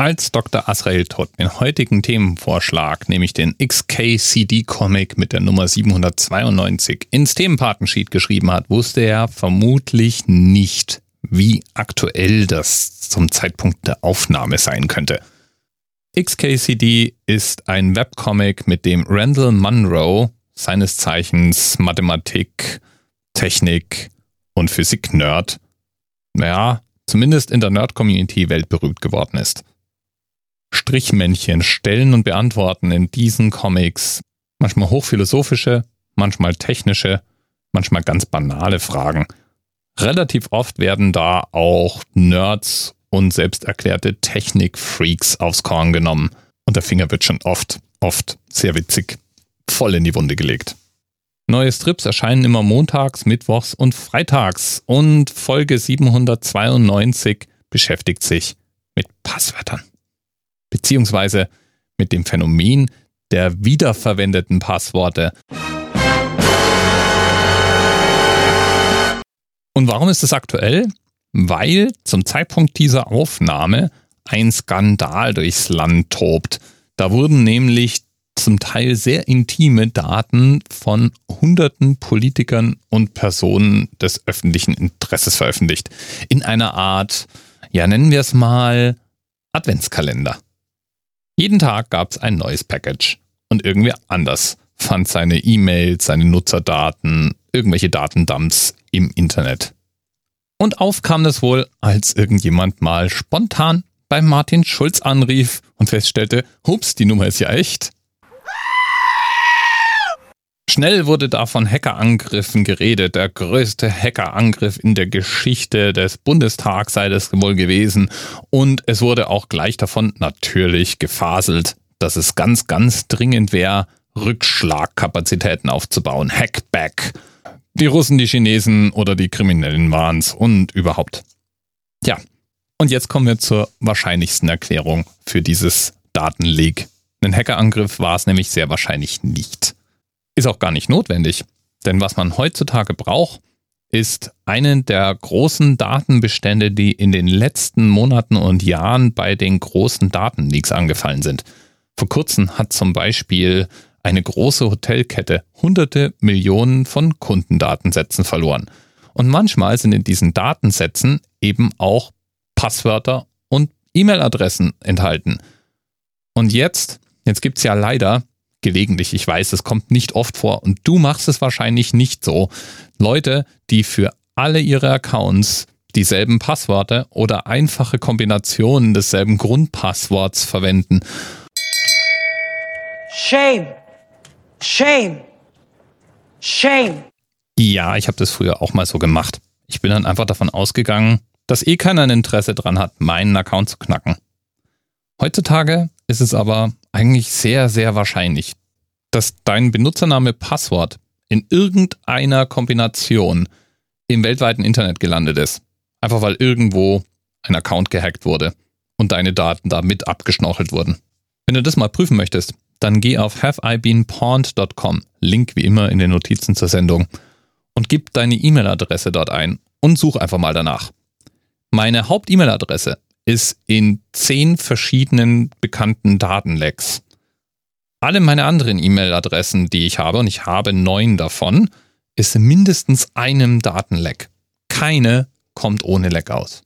Als Dr. Asrael Todd den heutigen Themenvorschlag, nämlich den XKCD-Comic mit der Nummer 792, ins Themenpartensheet geschrieben hat, wusste er vermutlich nicht, wie aktuell das zum Zeitpunkt der Aufnahme sein könnte. XKCD ist ein Webcomic, mit dem Randall Munro, seines Zeichens Mathematik, Technik und Physik-Nerd, naja, zumindest in der Nerd-Community weltberühmt geworden ist. Strichmännchen stellen und beantworten in diesen Comics manchmal hochphilosophische, manchmal technische, manchmal ganz banale Fragen. Relativ oft werden da auch Nerds und selbsterklärte Technikfreaks aufs Korn genommen. Und der Finger wird schon oft, oft sehr witzig, voll in die Wunde gelegt. Neue Strips erscheinen immer montags, mittwochs und freitags und Folge 792 beschäftigt sich mit Passwörtern beziehungsweise mit dem Phänomen der wiederverwendeten Passworte. Und warum ist es aktuell? Weil zum Zeitpunkt dieser Aufnahme ein Skandal durchs Land tobt. Da wurden nämlich zum Teil sehr intime Daten von hunderten Politikern und Personen des öffentlichen Interesses veröffentlicht. In einer Art, ja nennen wir es mal, Adventskalender. Jeden Tag gab es ein neues Package und irgendwer anders fand seine E-Mails, seine Nutzerdaten, irgendwelche Datendumps im Internet. Und auf kam das wohl, als irgendjemand mal spontan bei Martin Schulz anrief und feststellte, hups, die Nummer ist ja echt. Schnell wurde da von Hackerangriffen geredet. Der größte Hackerangriff in der Geschichte des Bundestags sei das wohl gewesen. Und es wurde auch gleich davon natürlich gefaselt, dass es ganz, ganz dringend wäre, Rückschlagkapazitäten aufzubauen. Hackback. Die Russen, die Chinesen oder die Kriminellen waren's und überhaupt. Ja, und jetzt kommen wir zur wahrscheinlichsten Erklärung für dieses Datenleak. Ein Hackerangriff war es nämlich sehr wahrscheinlich nicht. Ist auch gar nicht notwendig, denn was man heutzutage braucht, ist einen der großen Datenbestände, die in den letzten Monaten und Jahren bei den großen Datenleaks angefallen sind. Vor kurzem hat zum Beispiel eine große Hotelkette hunderte Millionen von Kundendatensätzen verloren. Und manchmal sind in diesen Datensätzen eben auch Passwörter und E-Mail-Adressen enthalten. Und jetzt, jetzt gibt es ja leider gelegentlich, ich weiß, es kommt nicht oft vor und du machst es wahrscheinlich nicht so. Leute, die für alle ihre Accounts dieselben Passwörter oder einfache Kombinationen desselben Grundpassworts verwenden. Shame. Shame. Shame. Ja, ich habe das früher auch mal so gemacht. Ich bin dann einfach davon ausgegangen, dass eh keiner ein Interesse dran hat, meinen Account zu knacken. Heutzutage ist es aber eigentlich sehr, sehr wahrscheinlich, dass dein Benutzername Passwort in irgendeiner Kombination im weltweiten Internet gelandet ist. Einfach weil irgendwo ein Account gehackt wurde und deine Daten da mit abgeschnorchelt wurden. Wenn du das mal prüfen möchtest, dann geh auf haveibeenpawned.com, Link wie immer in den Notizen zur Sendung, und gib deine E-Mail-Adresse dort ein und such einfach mal danach. Meine Haupt-E-Mail-Adresse ist in zehn verschiedenen bekannten Datenlecks. Alle meine anderen E-Mail-Adressen, die ich habe, und ich habe neun davon, ist in mindestens einem Datenleck. Keine kommt ohne Leck aus.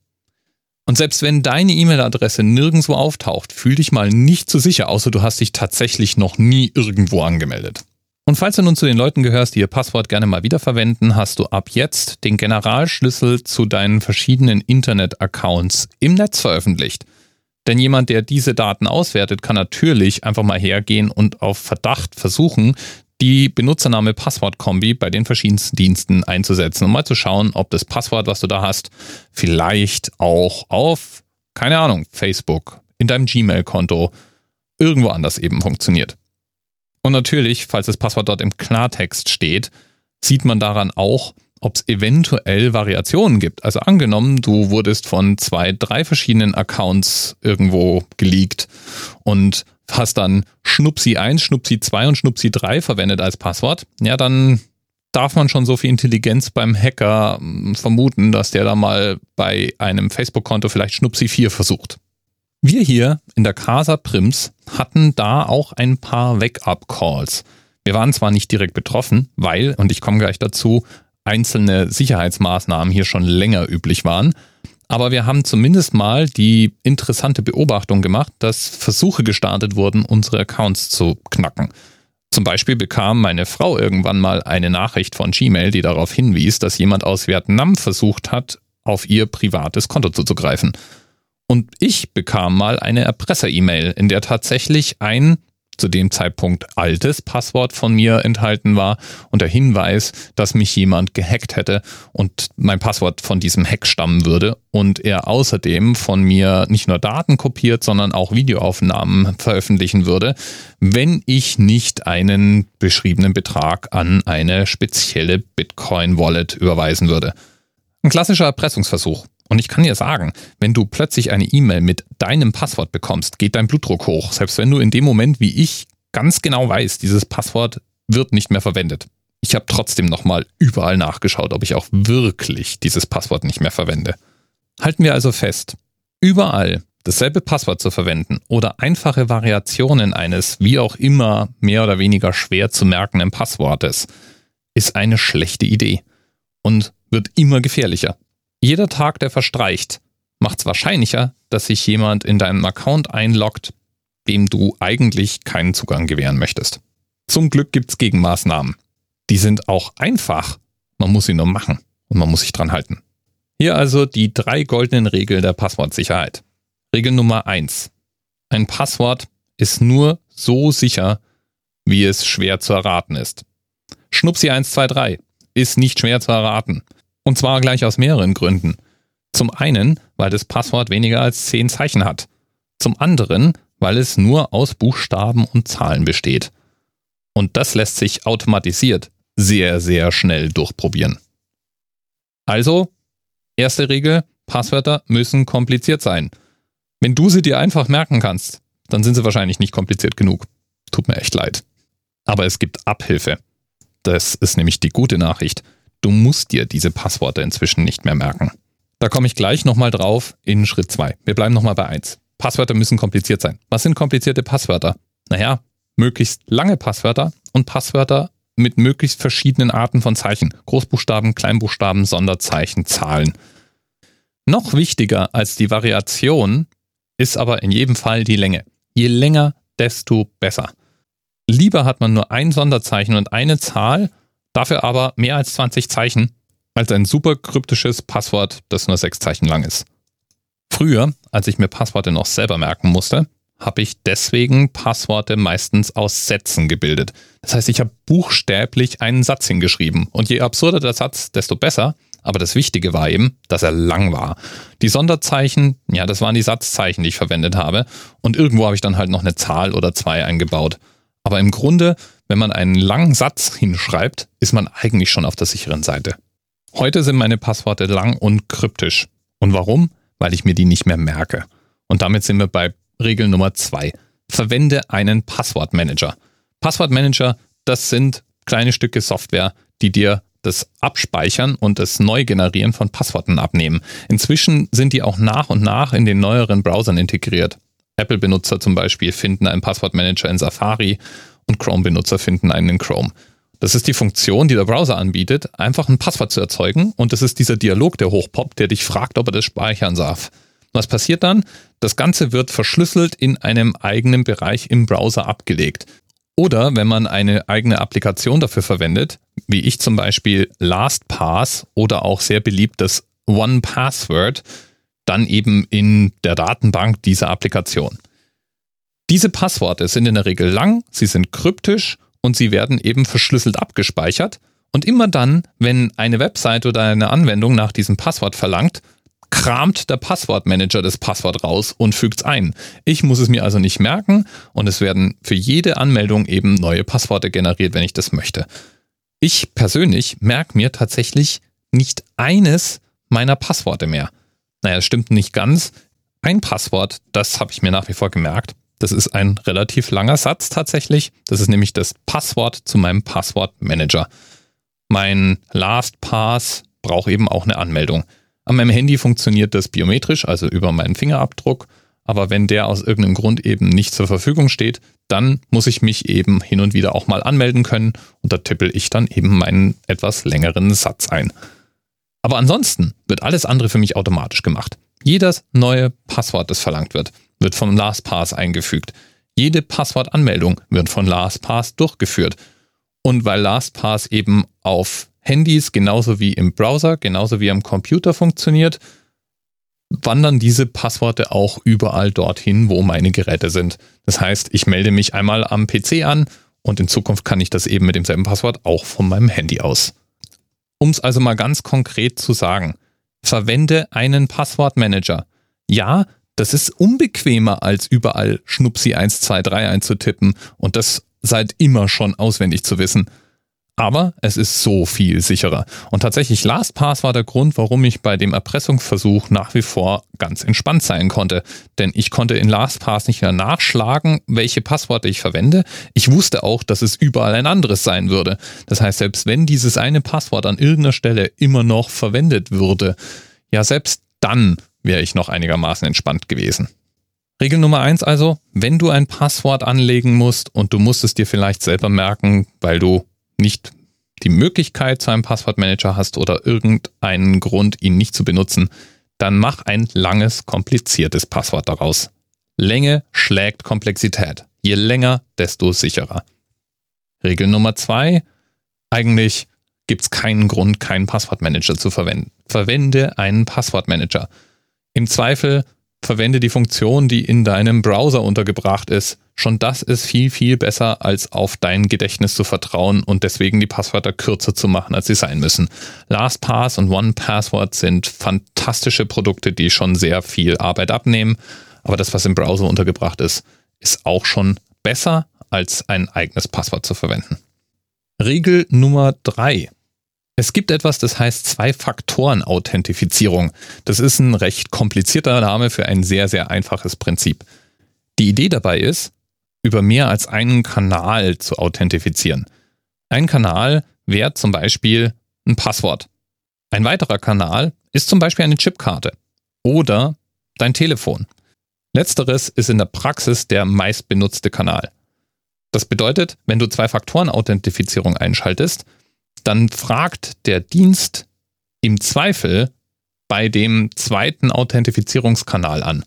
Und selbst wenn deine E-Mail-Adresse nirgendwo auftaucht, fühl dich mal nicht so sicher, außer du hast dich tatsächlich noch nie irgendwo angemeldet. Und falls du nun zu den Leuten gehörst, die ihr Passwort gerne mal wiederverwenden, hast du ab jetzt den Generalschlüssel zu deinen verschiedenen Internet-Accounts im Netz veröffentlicht. Denn jemand, der diese Daten auswertet, kann natürlich einfach mal hergehen und auf Verdacht versuchen, die Benutzername-Passwort-Kombi bei den verschiedensten Diensten einzusetzen, um mal zu schauen, ob das Passwort, was du da hast, vielleicht auch auf, keine Ahnung, Facebook, in deinem Gmail-Konto, irgendwo anders eben funktioniert. Und natürlich, falls das Passwort dort im Klartext steht, sieht man daran auch, ob es eventuell Variationen gibt. Also angenommen, du wurdest von zwei, drei verschiedenen Accounts irgendwo geleakt und hast dann Schnupsi 1, Schnupsi 2 und Schnupsi 3 verwendet als Passwort, ja, dann darf man schon so viel Intelligenz beim Hacker hm, vermuten, dass der da mal bei einem Facebook-Konto vielleicht Schnupsi 4 versucht. Wir hier in der Casa Prims hatten da auch ein paar Wake-up-Calls. Wir waren zwar nicht direkt betroffen, weil, und ich komme gleich dazu, einzelne Sicherheitsmaßnahmen hier schon länger üblich waren, aber wir haben zumindest mal die interessante Beobachtung gemacht, dass Versuche gestartet wurden, unsere Accounts zu knacken. Zum Beispiel bekam meine Frau irgendwann mal eine Nachricht von Gmail, die darauf hinwies, dass jemand aus Vietnam versucht hat, auf ihr privates Konto zuzugreifen. Und ich bekam mal eine Erpresser-E-Mail, in der tatsächlich ein zu dem Zeitpunkt altes Passwort von mir enthalten war und der Hinweis, dass mich jemand gehackt hätte und mein Passwort von diesem Hack stammen würde und er außerdem von mir nicht nur Daten kopiert, sondern auch Videoaufnahmen veröffentlichen würde, wenn ich nicht einen beschriebenen Betrag an eine spezielle Bitcoin-Wallet überweisen würde. Ein klassischer Erpressungsversuch. Und ich kann dir sagen, wenn du plötzlich eine E-Mail mit deinem Passwort bekommst, geht dein Blutdruck hoch, selbst wenn du in dem Moment wie ich ganz genau weißt, dieses Passwort wird nicht mehr verwendet. Ich habe trotzdem nochmal überall nachgeschaut, ob ich auch wirklich dieses Passwort nicht mehr verwende. Halten wir also fest, überall dasselbe Passwort zu verwenden oder einfache Variationen eines wie auch immer mehr oder weniger schwer zu merkenden Passwortes ist eine schlechte Idee und wird immer gefährlicher. Jeder Tag, der verstreicht, macht es wahrscheinlicher, dass sich jemand in deinem Account einloggt, dem du eigentlich keinen Zugang gewähren möchtest. Zum Glück gibt es Gegenmaßnahmen. Die sind auch einfach. Man muss sie nur machen und man muss sich dran halten. Hier also die drei goldenen Regeln der Passwortsicherheit. Regel Nummer eins: Ein Passwort ist nur so sicher, wie es schwer zu erraten ist. Schnupsi 123 ist nicht schwer zu erraten. Und zwar gleich aus mehreren Gründen. Zum einen, weil das Passwort weniger als zehn Zeichen hat. Zum anderen, weil es nur aus Buchstaben und Zahlen besteht. Und das lässt sich automatisiert sehr, sehr schnell durchprobieren. Also, erste Regel, Passwörter müssen kompliziert sein. Wenn du sie dir einfach merken kannst, dann sind sie wahrscheinlich nicht kompliziert genug. Tut mir echt leid. Aber es gibt Abhilfe. Das ist nämlich die gute Nachricht. Du musst dir diese Passworte inzwischen nicht mehr merken. Da komme ich gleich nochmal drauf in Schritt 2. Wir bleiben nochmal bei 1. Passwörter müssen kompliziert sein. Was sind komplizierte Passwörter? Naja, möglichst lange Passwörter und Passwörter mit möglichst verschiedenen Arten von Zeichen. Großbuchstaben, Kleinbuchstaben, Sonderzeichen, Zahlen. Noch wichtiger als die Variation ist aber in jedem Fall die Länge. Je länger, desto besser. Lieber hat man nur ein Sonderzeichen und eine Zahl Dafür aber mehr als 20 Zeichen als ein super kryptisches Passwort, das nur sechs Zeichen lang ist. Früher, als ich mir Passworte noch selber merken musste, habe ich deswegen Passworte meistens aus Sätzen gebildet. Das heißt, ich habe buchstäblich einen Satz hingeschrieben. Und je absurder der Satz, desto besser. Aber das Wichtige war eben, dass er lang war. Die Sonderzeichen, ja, das waren die Satzzeichen, die ich verwendet habe. Und irgendwo habe ich dann halt noch eine Zahl oder zwei eingebaut. Aber im Grunde wenn man einen langen Satz hinschreibt, ist man eigentlich schon auf der sicheren Seite. Heute sind meine Passworte lang und kryptisch. Und warum? Weil ich mir die nicht mehr merke. Und damit sind wir bei Regel Nummer zwei. Verwende einen Passwortmanager. Passwortmanager, das sind kleine Stücke Software, die dir das Abspeichern und das Neugenerieren von Passworten abnehmen. Inzwischen sind die auch nach und nach in den neueren Browsern integriert. Apple-Benutzer zum Beispiel finden einen Passwortmanager in Safari und Chrome-Benutzer finden einen in Chrome. Das ist die Funktion, die der Browser anbietet, einfach ein Passwort zu erzeugen und das ist dieser Dialog, der hochpoppt, der dich fragt, ob er das speichern darf. Was passiert dann? Das Ganze wird verschlüsselt in einem eigenen Bereich im Browser abgelegt. Oder wenn man eine eigene Applikation dafür verwendet, wie ich zum Beispiel LastPass oder auch sehr beliebt das OnePassword, dann eben in der Datenbank dieser Applikation. Diese Passworte sind in der Regel lang, sie sind kryptisch und sie werden eben verschlüsselt abgespeichert. Und immer dann, wenn eine Website oder eine Anwendung nach diesem Passwort verlangt, kramt der Passwortmanager das Passwort raus und fügt es ein. Ich muss es mir also nicht merken und es werden für jede Anmeldung eben neue Passworte generiert, wenn ich das möchte. Ich persönlich merke mir tatsächlich nicht eines meiner Passworte mehr. Naja, das stimmt nicht ganz. Ein Passwort, das habe ich mir nach wie vor gemerkt. Das ist ein relativ langer Satz tatsächlich. Das ist nämlich das Passwort zu meinem Passwortmanager. Mein LastPass braucht eben auch eine Anmeldung. An meinem Handy funktioniert das biometrisch, also über meinen Fingerabdruck. aber wenn der aus irgendeinem Grund eben nicht zur Verfügung steht, dann muss ich mich eben hin und wieder auch mal anmelden können und da tippel ich dann eben meinen etwas längeren Satz ein. Aber ansonsten wird alles andere für mich automatisch gemacht. Jedes neue Passwort, das verlangt wird, wird vom LastPass eingefügt. Jede Passwortanmeldung wird von LastPass durchgeführt. Und weil LastPass eben auf Handys genauso wie im Browser, genauso wie am Computer funktioniert, wandern diese Passworte auch überall dorthin, wo meine Geräte sind. Das heißt, ich melde mich einmal am PC an und in Zukunft kann ich das eben mit demselben Passwort auch von meinem Handy aus. Um es also mal ganz konkret zu sagen, verwende einen Passwortmanager. Ja, das ist unbequemer als überall Schnupsi 123 einzutippen und das seit immer schon auswendig zu wissen. Aber es ist so viel sicherer. Und tatsächlich LastPass war der Grund, warum ich bei dem Erpressungsversuch nach wie vor ganz entspannt sein konnte. Denn ich konnte in LastPass nicht mehr nachschlagen, welche Passworte ich verwende. Ich wusste auch, dass es überall ein anderes sein würde. Das heißt, selbst wenn dieses eine Passwort an irgendeiner Stelle immer noch verwendet würde, ja, selbst dann wäre ich noch einigermaßen entspannt gewesen. Regel Nummer eins also, wenn du ein Passwort anlegen musst und du musst es dir vielleicht selber merken, weil du nicht die Möglichkeit zu einem Passwortmanager hast oder irgendeinen Grund, ihn nicht zu benutzen, dann mach ein langes, kompliziertes Passwort daraus. Länge schlägt Komplexität. Je länger, desto sicherer. Regel Nummer zwei. Eigentlich gibt es keinen Grund, keinen Passwortmanager zu verwenden. Verwende einen Passwortmanager. Im Zweifel verwende die Funktion, die in deinem Browser untergebracht ist. Schon das ist viel, viel besser, als auf dein Gedächtnis zu vertrauen und deswegen die Passwörter kürzer zu machen, als sie sein müssen. LastPass und OnePassword sind fantastische Produkte, die schon sehr viel Arbeit abnehmen. Aber das, was im Browser untergebracht ist, ist auch schon besser, als ein eigenes Passwort zu verwenden. Regel Nummer drei es gibt etwas, das heißt Zwei-Faktoren-Authentifizierung. Das ist ein recht komplizierter Name für ein sehr, sehr einfaches Prinzip. Die Idee dabei ist, über mehr als einen Kanal zu authentifizieren. Ein Kanal wäre zum Beispiel ein Passwort. Ein weiterer Kanal ist zum Beispiel eine Chipkarte oder dein Telefon. Letzteres ist in der Praxis der meistbenutzte Kanal. Das bedeutet, wenn du Zwei-Faktoren-Authentifizierung einschaltest, dann fragt der Dienst im Zweifel bei dem zweiten Authentifizierungskanal an.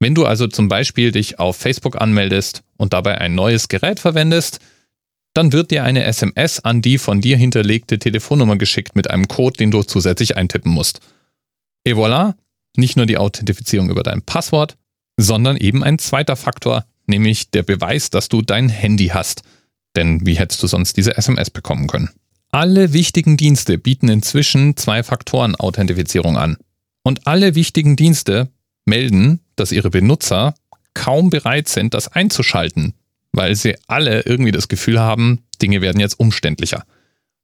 Wenn du also zum Beispiel dich auf Facebook anmeldest und dabei ein neues Gerät verwendest, dann wird dir eine SMS an die von dir hinterlegte Telefonnummer geschickt mit einem Code, den du zusätzlich eintippen musst. Et voilà, nicht nur die Authentifizierung über dein Passwort, sondern eben ein zweiter Faktor, nämlich der Beweis, dass du dein Handy hast. Denn wie hättest du sonst diese SMS bekommen können? Alle wichtigen Dienste bieten inzwischen Zwei-Faktoren-Authentifizierung an. Und alle wichtigen Dienste melden, dass ihre Benutzer kaum bereit sind, das einzuschalten, weil sie alle irgendwie das Gefühl haben, Dinge werden jetzt umständlicher.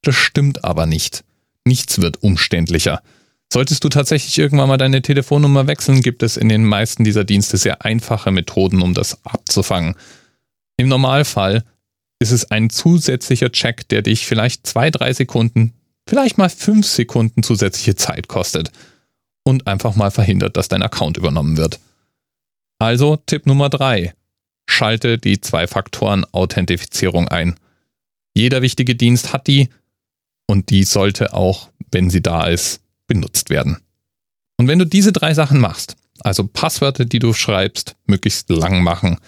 Das stimmt aber nicht. Nichts wird umständlicher. Solltest du tatsächlich irgendwann mal deine Telefonnummer wechseln, gibt es in den meisten dieser Dienste sehr einfache Methoden, um das abzufangen. Im Normalfall ist es ein zusätzlicher Check, der dich vielleicht zwei, drei Sekunden, vielleicht mal fünf Sekunden zusätzliche Zeit kostet und einfach mal verhindert, dass dein Account übernommen wird. Also Tipp Nummer drei. Schalte die Zwei-Faktoren-Authentifizierung ein. Jeder wichtige Dienst hat die und die sollte auch, wenn sie da ist, benutzt werden. Und wenn du diese drei Sachen machst, also Passwörter, die du schreibst, möglichst lang machen,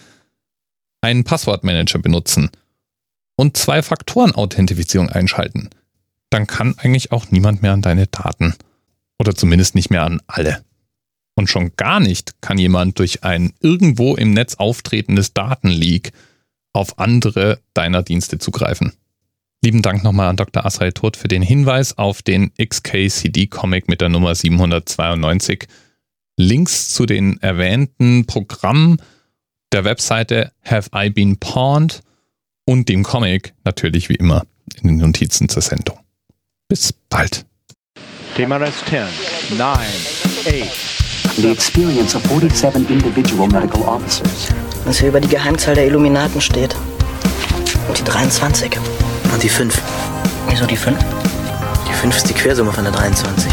einen Passwortmanager benutzen und Zwei-Faktoren-Authentifizierung einschalten, dann kann eigentlich auch niemand mehr an deine Daten. Oder zumindest nicht mehr an alle. Und schon gar nicht kann jemand durch ein irgendwo im Netz auftretendes Datenleak auf andere deiner Dienste zugreifen. Lieben Dank nochmal an Dr. Asrael Todt für den Hinweis auf den XKCD-Comic mit der Nummer 792. Links zu den erwähnten Programmen der Webseite Have I Been Pawned und dem Comic natürlich wie immer in den Notizen zur Sendung. Bis bald. TMRS 10, 9, 8. The experience of 47 individual medical officers. Was hier über die Geheimzahl der Illuminaten steht. Und die 23. Und die 5. Wieso die 5? Die 5 ist die Quersumme von der 23.